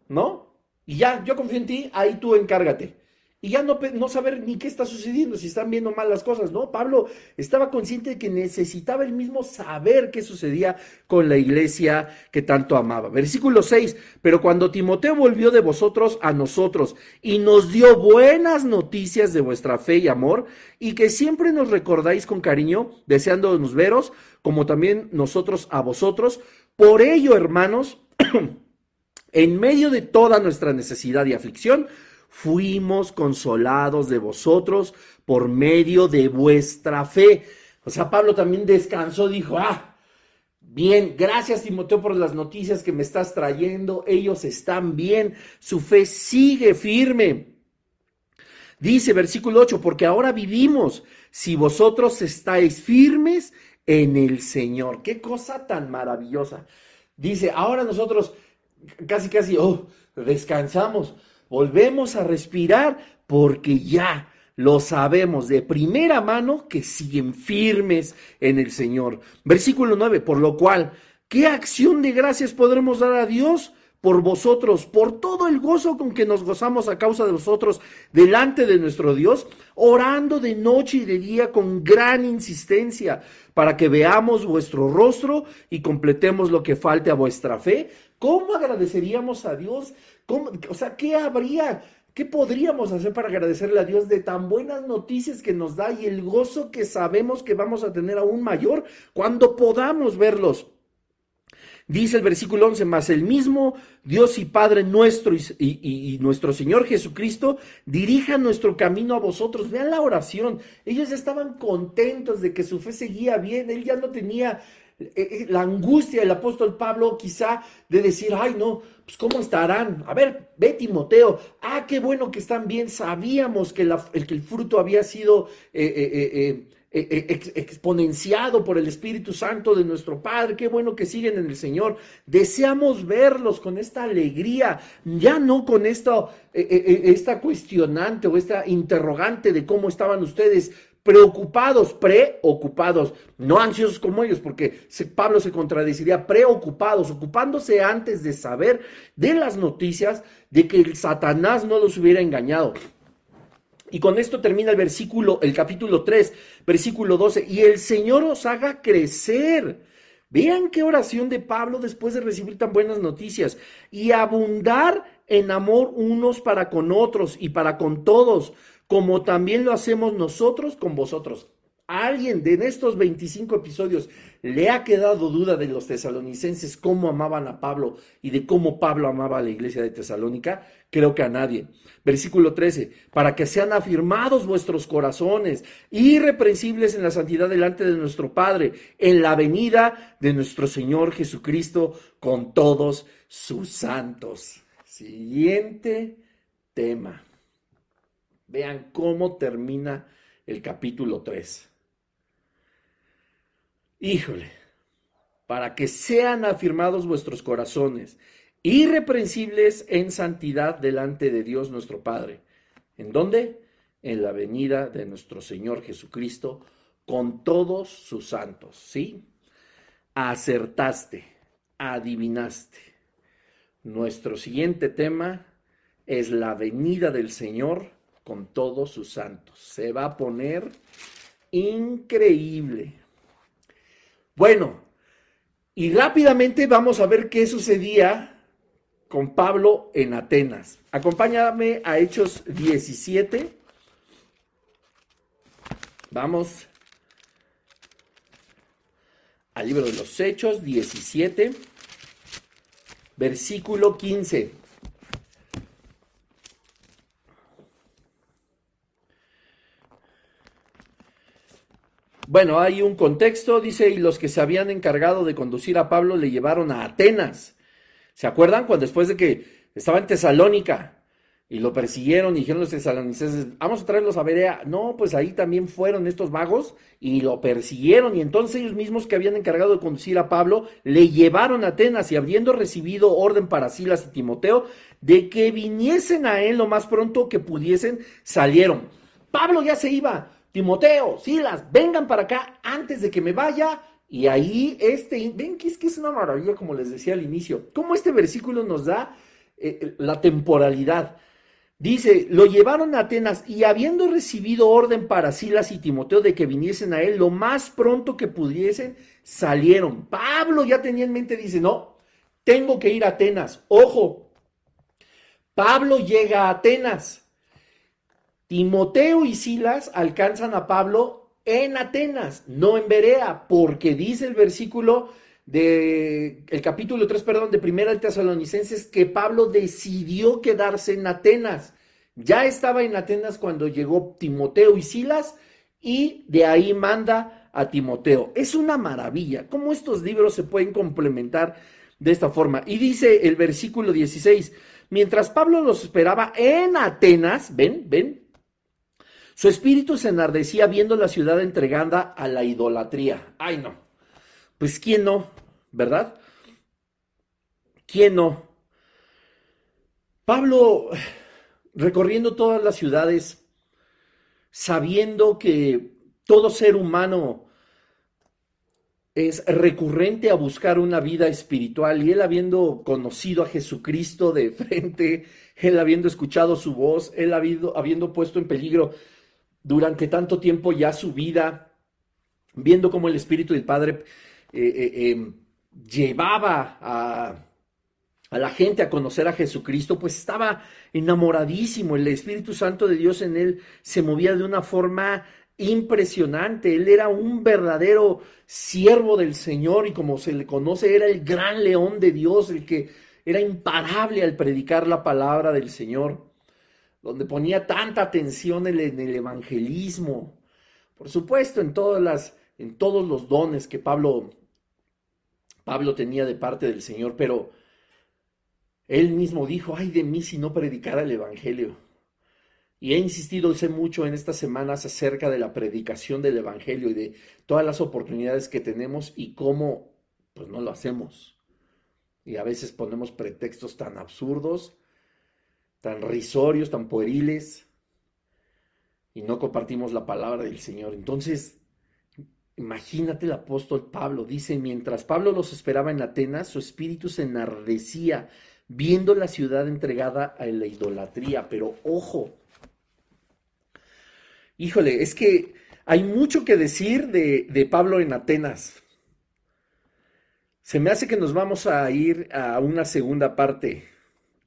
S1: ¿no? Y ya, yo confío en ti, ahí tú encárgate y ya no, no saber ni qué está sucediendo, si están viendo mal las cosas, ¿no? Pablo estaba consciente de que necesitaba el mismo saber qué sucedía con la iglesia que tanto amaba. Versículo 6, pero cuando Timoteo volvió de vosotros a nosotros y nos dio buenas noticias de vuestra fe y amor, y que siempre nos recordáis con cariño, deseándonos veros, como también nosotros a vosotros, por ello, hermanos, en medio de toda nuestra necesidad y aflicción, fuimos consolados de vosotros por medio de vuestra fe. O sea, Pablo también descansó, dijo, ah, bien, gracias Timoteo por las noticias que me estás trayendo, ellos están bien, su fe sigue firme. Dice versículo 8, porque ahora vivimos si vosotros estáis firmes en el Señor. Qué cosa tan maravillosa. Dice, ahora nosotros casi, casi, oh, descansamos volvemos a respirar porque ya lo sabemos de primera mano que siguen firmes en el Señor. Versículo 9, por lo cual, ¿qué acción de gracias podremos dar a Dios? por vosotros, por todo el gozo con que nos gozamos a causa de vosotros delante de nuestro Dios, orando de noche y de día con gran insistencia, para que veamos vuestro rostro y completemos lo que falte a vuestra fe. ¿Cómo agradeceríamos a Dios o sea, ¿qué habría? ¿Qué podríamos hacer para agradecerle a Dios de tan buenas noticias que nos da y el gozo que sabemos que vamos a tener aún mayor cuando podamos verlos? Dice el versículo 11, más el mismo Dios y Padre nuestro y, y, nuestro Señor Jesucristo dirija nuestro camino a vosotros. Vean la oración. Ellos estaban contentos de que su fe seguía bien. Él ya no tenía la angustia del apóstol Pablo quizá de decir, ay no, pues cómo estarán. A ver, ve Timoteo, ah, qué bueno que están bien, sabíamos que, el, que el fruto había sido... Eh, exponenciado por el Espíritu Santo de nuestro Padre. Qué bueno que siguen en el Señor. Deseamos verlos con esta alegría, ya no con esta, esta cuestionante o esta interrogante de cómo estaban ustedes preocupados, preocupados, no ansiosos como ellos, porque Pablo se contradeciría, preocupados, ocupándose antes de saber de las noticias de que el Satanás no los hubiera engañado. Y con esto termina el versículo, el capítulo 3, versículo 12, y el Señor os haga crecer. Vean qué oración de Pablo después de recibir tan buenas noticias y abundar en amor unos para con otros y para con todos, como también lo hacemos nosotros con vosotros. ¿A alguien de estos 25 episodios le ha quedado duda de los tesalonicenses cómo amaban a Pablo y de cómo Pablo amaba a la iglesia de Tesalónica? Creo que a nadie. Versículo 13, para que sean afirmados vuestros corazones, irreprensibles en la santidad delante de nuestro Padre, en la venida de nuestro Señor Jesucristo con todos sus santos. Siguiente tema. Vean cómo termina el capítulo 3. Híjole, para que sean afirmados vuestros corazones, irreprensibles en santidad delante de Dios nuestro Padre. ¿En dónde? En la venida de nuestro Señor Jesucristo con todos sus santos. ¿Sí? Acertaste, adivinaste. Nuestro siguiente tema es la venida del Señor con todos sus santos. Se va a poner increíble. Bueno, y rápidamente vamos a ver qué sucedía con Pablo en Atenas. Acompáñame a Hechos 17. Vamos al libro de los Hechos 17, versículo 15. Bueno, hay un contexto, dice, y los que se habían encargado de conducir a Pablo le llevaron a Atenas. ¿Se acuerdan cuando después de que estaba en Tesalónica y lo persiguieron y dijeron los tesalonicenses, vamos a traerlos a Berea? No, pues ahí también fueron estos vagos y lo persiguieron y entonces ellos mismos que habían encargado de conducir a Pablo le llevaron a Atenas y habiendo recibido orden para Silas y Timoteo de que viniesen a él lo más pronto que pudiesen, salieron. Pablo ya se iba, Timoteo, Silas, vengan para acá antes de que me vaya. Y ahí este, ven que es que es una maravilla, como les decía al inicio, cómo este versículo nos da eh, la temporalidad. Dice, lo llevaron a Atenas y habiendo recibido orden para Silas y Timoteo de que viniesen a él lo más pronto que pudiesen, salieron. Pablo ya tenía en mente, dice, no, tengo que ir a Atenas. Ojo, Pablo llega a Atenas. Timoteo y Silas alcanzan a Pablo en Atenas, no en Berea, porque dice el versículo de el capítulo 3, perdón, de Primera de Tesalonicenses que Pablo decidió quedarse en Atenas. Ya estaba en Atenas cuando llegó Timoteo y Silas y de ahí manda a Timoteo. Es una maravilla cómo estos libros se pueden complementar de esta forma. Y dice el versículo 16, mientras Pablo los esperaba en Atenas, ven, ven, su espíritu se enardecía viendo la ciudad entregada a la idolatría. Ay, no. Pues quién no, ¿verdad? ¿Quién no? Pablo, recorriendo todas las ciudades, sabiendo que todo ser humano es recurrente a buscar una vida espiritual y él habiendo conocido a Jesucristo de frente, él habiendo escuchado su voz, él habiendo, habiendo puesto en peligro durante tanto tiempo ya su vida, viendo cómo el Espíritu del Padre eh, eh, em, llevaba a la gente a conocer a Jesucristo, pues estaba enamoradísimo. El Espíritu Santo de Dios en él se movía de una forma impresionante. Él era un verdadero siervo del Señor y como se le conoce, era el gran león de Dios, el que era imparable al predicar la palabra del Señor donde ponía tanta atención en el, evangelismo, por supuesto en todas las, en todos los dones que Pablo Pablo tenía de parte del Señor, pero él mismo dijo, ay de mí si no predicara el Evangelio. Y he insistido sé mucho en estas semanas acerca de la predicación del Evangelio y de todas las oportunidades que tenemos y cómo pues no lo hacemos. Y a veces ponemos pretextos tan absurdos, tan risorios, tan pueriles, y no compartimos la palabra del Señor. Entonces, imagínate el apóstol Pablo, dice, mientras Pablo los esperaba en Atenas, su espíritu se enardecía viendo la ciudad entregada a la idolatría. Pero ojo, híjole, es que hay mucho que decir de, de Pablo en Atenas. Se me hace que nos vamos a ir a una segunda parte,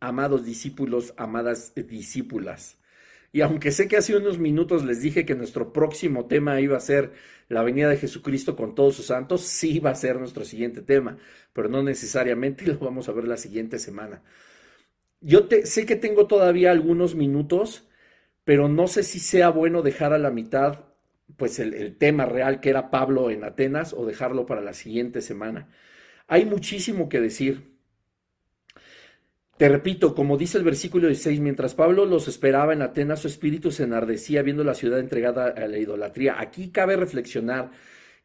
S1: amados discípulos, amadas discípulas. Y aunque sé que hace unos minutos les dije que nuestro próximo tema iba a ser la venida de Jesucristo con todos sus santos, sí va a ser nuestro siguiente tema, pero no necesariamente lo vamos a ver la siguiente semana. Yo te, sé que tengo todavía algunos minutos, pero no sé si sea bueno dejar a la mitad pues el, el tema real que era Pablo en Atenas o dejarlo para la siguiente semana. Hay muchísimo que decir. Te repito, como dice el versículo 16, mientras Pablo los esperaba en Atenas, su espíritu se enardecía viendo la ciudad entregada a la idolatría. Aquí cabe reflexionar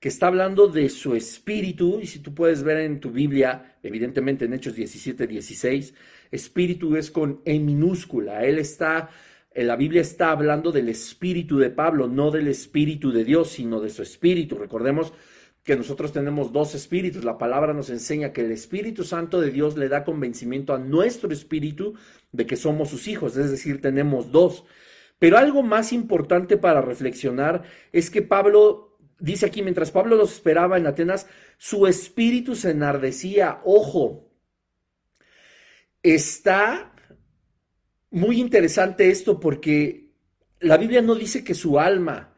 S1: que está hablando de su espíritu, y si tú puedes ver en tu Biblia, evidentemente en Hechos 17, 16, espíritu es con E minúscula. Él está, la Biblia está hablando del espíritu de Pablo, no del espíritu de Dios, sino de su espíritu. Recordemos que nosotros tenemos dos espíritus. La palabra nos enseña que el Espíritu Santo de Dios le da convencimiento a nuestro espíritu de que somos sus hijos, es decir, tenemos dos. Pero algo más importante para reflexionar es que Pablo dice aquí, mientras Pablo los esperaba en Atenas, su espíritu se enardecía. Ojo, está muy interesante esto porque la Biblia no dice que su alma,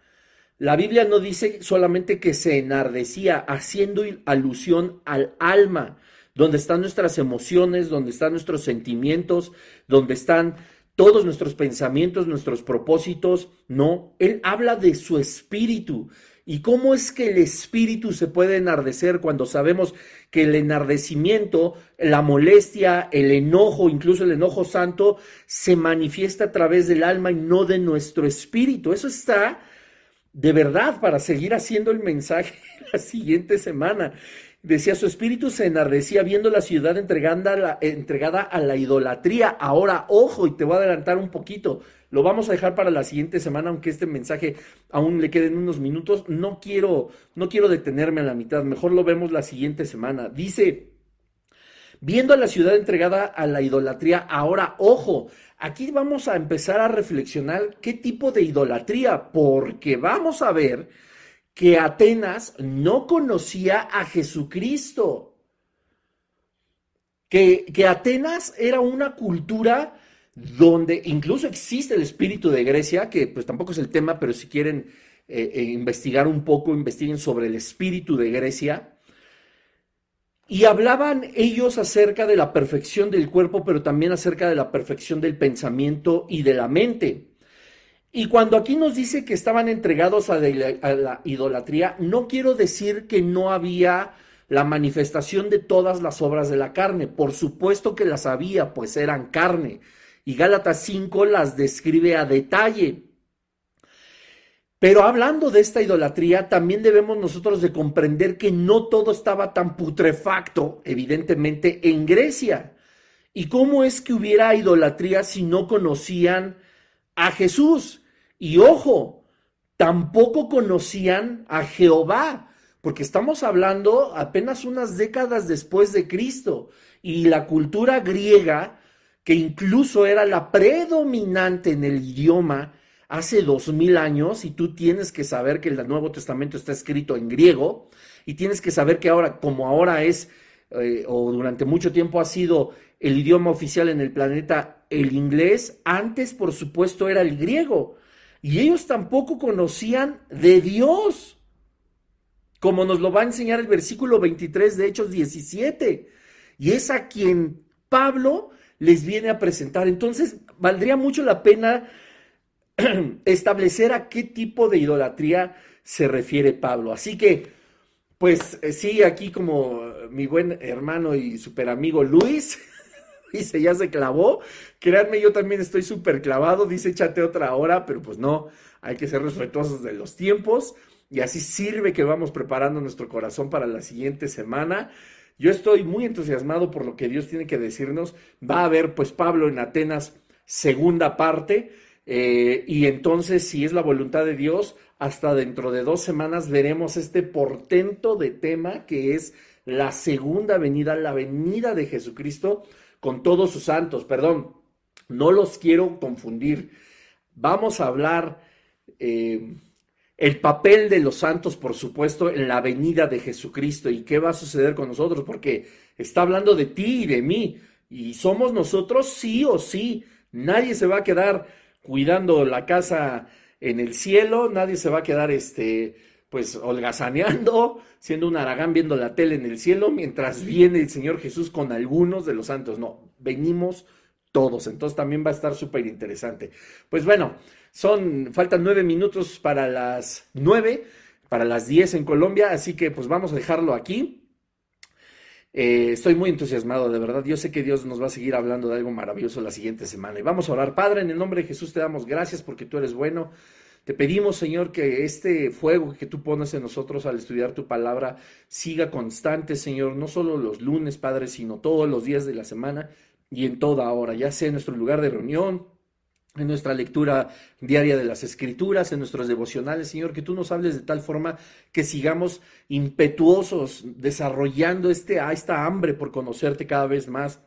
S1: la Biblia no dice solamente que se enardecía, haciendo alusión al alma, donde están nuestras emociones, donde están nuestros sentimientos, donde están todos nuestros pensamientos, nuestros propósitos. No, él habla de su espíritu. ¿Y cómo es que el espíritu se puede enardecer cuando sabemos que el enardecimiento, la molestia, el enojo, incluso el enojo santo, se manifiesta a través del alma y no de nuestro espíritu? Eso está de verdad para seguir haciendo el mensaje la siguiente semana. Decía, su espíritu se enardecía viendo la ciudad entregada a la, entregada a la idolatría. Ahora, ojo, y te voy a adelantar un poquito. Lo vamos a dejar para la siguiente semana, aunque este mensaje aún le queden unos minutos. No quiero, no quiero detenerme a la mitad. Mejor lo vemos la siguiente semana. Dice, viendo a la ciudad entregada a la idolatría. Ahora, ojo, aquí vamos a empezar a reflexionar qué tipo de idolatría, porque vamos a ver que Atenas no conocía a Jesucristo, que, que Atenas era una cultura donde incluso existe el espíritu de Grecia, que pues tampoco es el tema, pero si quieren eh, eh, investigar un poco, investiguen sobre el espíritu de Grecia. Y hablaban ellos acerca de la perfección del cuerpo, pero también acerca de la perfección del pensamiento y de la mente. Y cuando aquí nos dice que estaban entregados a la, idolatría, no quiero decir que no había la manifestación de todas las obras de la carne. Por supuesto que las había, pues eran carne. Y Gálatas 5 las describe a detalle. Pero hablando de esta idolatría, también debemos nosotros de comprender que no todo estaba tan putrefacto, evidentemente, en Grecia. ¿Y cómo es que hubiera idolatría si no conocían a Jesús? Y ojo, tampoco conocían a Jehová, porque estamos hablando apenas unas décadas después de Cristo. Y la cultura griega, que incluso era la predominante en el idioma, hace dos mil años y tú tienes que saber que el Nuevo Testamento está escrito en griego y tienes que saber que ahora, como ahora es, eh, o durante mucho tiempo ha sido el idioma oficial en el planeta, el inglés, antes por supuesto era el griego. Y ellos tampoco conocían de Dios, como nos lo va a enseñar el versículo 23 de Hechos 17. Y es a quien Pablo les viene a presentar. Entonces, valdría mucho la pena establecer a qué tipo de idolatría se refiere Pablo. Así que Pues eh, sí, aquí como mi buen hermano y super amigo Luis, dice, ya se clavó. Créanme, yo también estoy súper clavado, dice, échate otra hora, pero pues no, hay que ser respetuosos de los tiempos y así sirve que vamos preparando nuestro corazón para la siguiente semana. Yo estoy muy entusiasmado por lo que Dios tiene que decirnos. Va a haber, pues, Pablo en Atenas, segunda parte. Eh, y entonces, si es la voluntad de Dios, hasta dentro de dos semanas veremos este portento de tema que es la segunda venida, la venida de Jesucristo con todos sus santos. Perdón, no los quiero confundir. Vamos a hablar eh, el papel de los santos, por supuesto, en la venida de Jesucristo y qué va a suceder con nosotros, porque está hablando de ti y de mí. Y somos nosotros sí o sí. Nadie se va a quedar cuidando la casa en el cielo, nadie se va a quedar este pues holgazaneando, siendo un aragán viendo la tele en el cielo, mientras viene el Señor Jesús con algunos de los santos. No, venimos todos. Entonces también va a estar súper interesante. Pues bueno, son, faltan nueve minutos para las nueve, para las diez en Colombia, así que pues vamos a dejarlo aquí. Eh, estoy muy entusiasmado, de verdad. Yo sé que Dios nos va a seguir hablando de algo maravilloso la siguiente semana. Y vamos a orar. Padre, en el nombre de Jesús te damos gracias porque tú eres bueno. Te pedimos, Señor, que este fuego que tú pones en nosotros al estudiar tu palabra siga constante, Señor, no solo los lunes, Padre, sino todos los días de la semana y en toda hora, ya sea en nuestro lugar de reunión, en nuestra lectura diaria de las escrituras, en nuestros devocionales, Señor, que tú nos hables de tal forma que sigamos impetuosos, desarrollando este, esta hambre por conocerte cada vez más.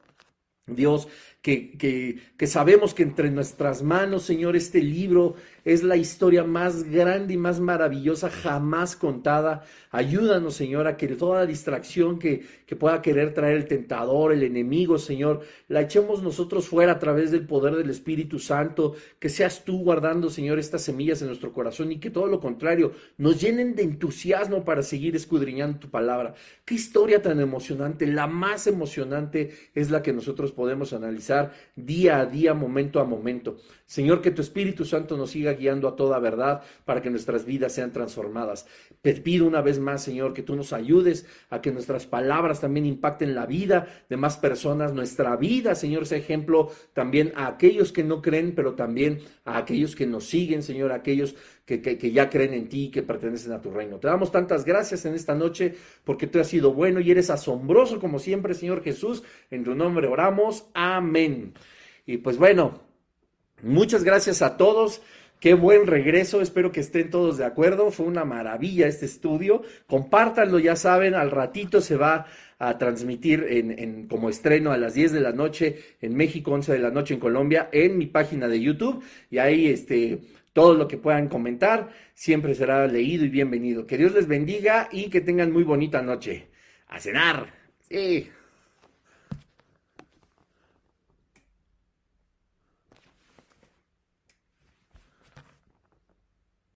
S1: Dios, que, que, sabemos que entre nuestras manos, Señor, este libro es la historia más grande y más maravillosa jamás contada. Ayúdanos, Señor, a que toda distracción que, que pueda querer traer el tentador, el enemigo, Señor, la echemos nosotros fuera a través del poder del Espíritu Santo. Que seas tú guardando, Señor, estas semillas en nuestro corazón y que todo lo contrario nos llenen de entusiasmo para seguir escudriñando tu palabra. Qué historia tan emocionante. La más emocionante es la que nosotros podemos analizar día a día, momento a momento. Señor, que tu Espíritu Santo nos siga guiando a toda verdad para que nuestras vidas sean transformadas. Te pido una vez más, Señor, que tú nos ayudes a que nuestras palabras también impacten la vida de más personas, nuestra vida, Señor, sea ejemplo también a aquellos que no creen, pero también a aquellos que nos siguen, Señor, a aquellos que, que, ya creen en ti que pertenecen a tu reino. Te damos tantas gracias en esta noche porque tú has sido bueno y eres asombroso como siempre, Señor Jesús. En tu nombre oramos. Amén. Y pues bueno, muchas gracias a todos. Qué buen regreso, espero que estén todos de acuerdo. Fue una maravilla este estudio. Compártanlo, ya saben, al ratito se va a transmitir en, en, como estreno a las 10 de la noche en México, 11 de la noche en Colombia, en mi página de YouTube. Y ahí este, todo lo que puedan comentar siempre será leído y bienvenido. Que Dios les bendiga y que tengan muy bonita noche. A cenar. Sí.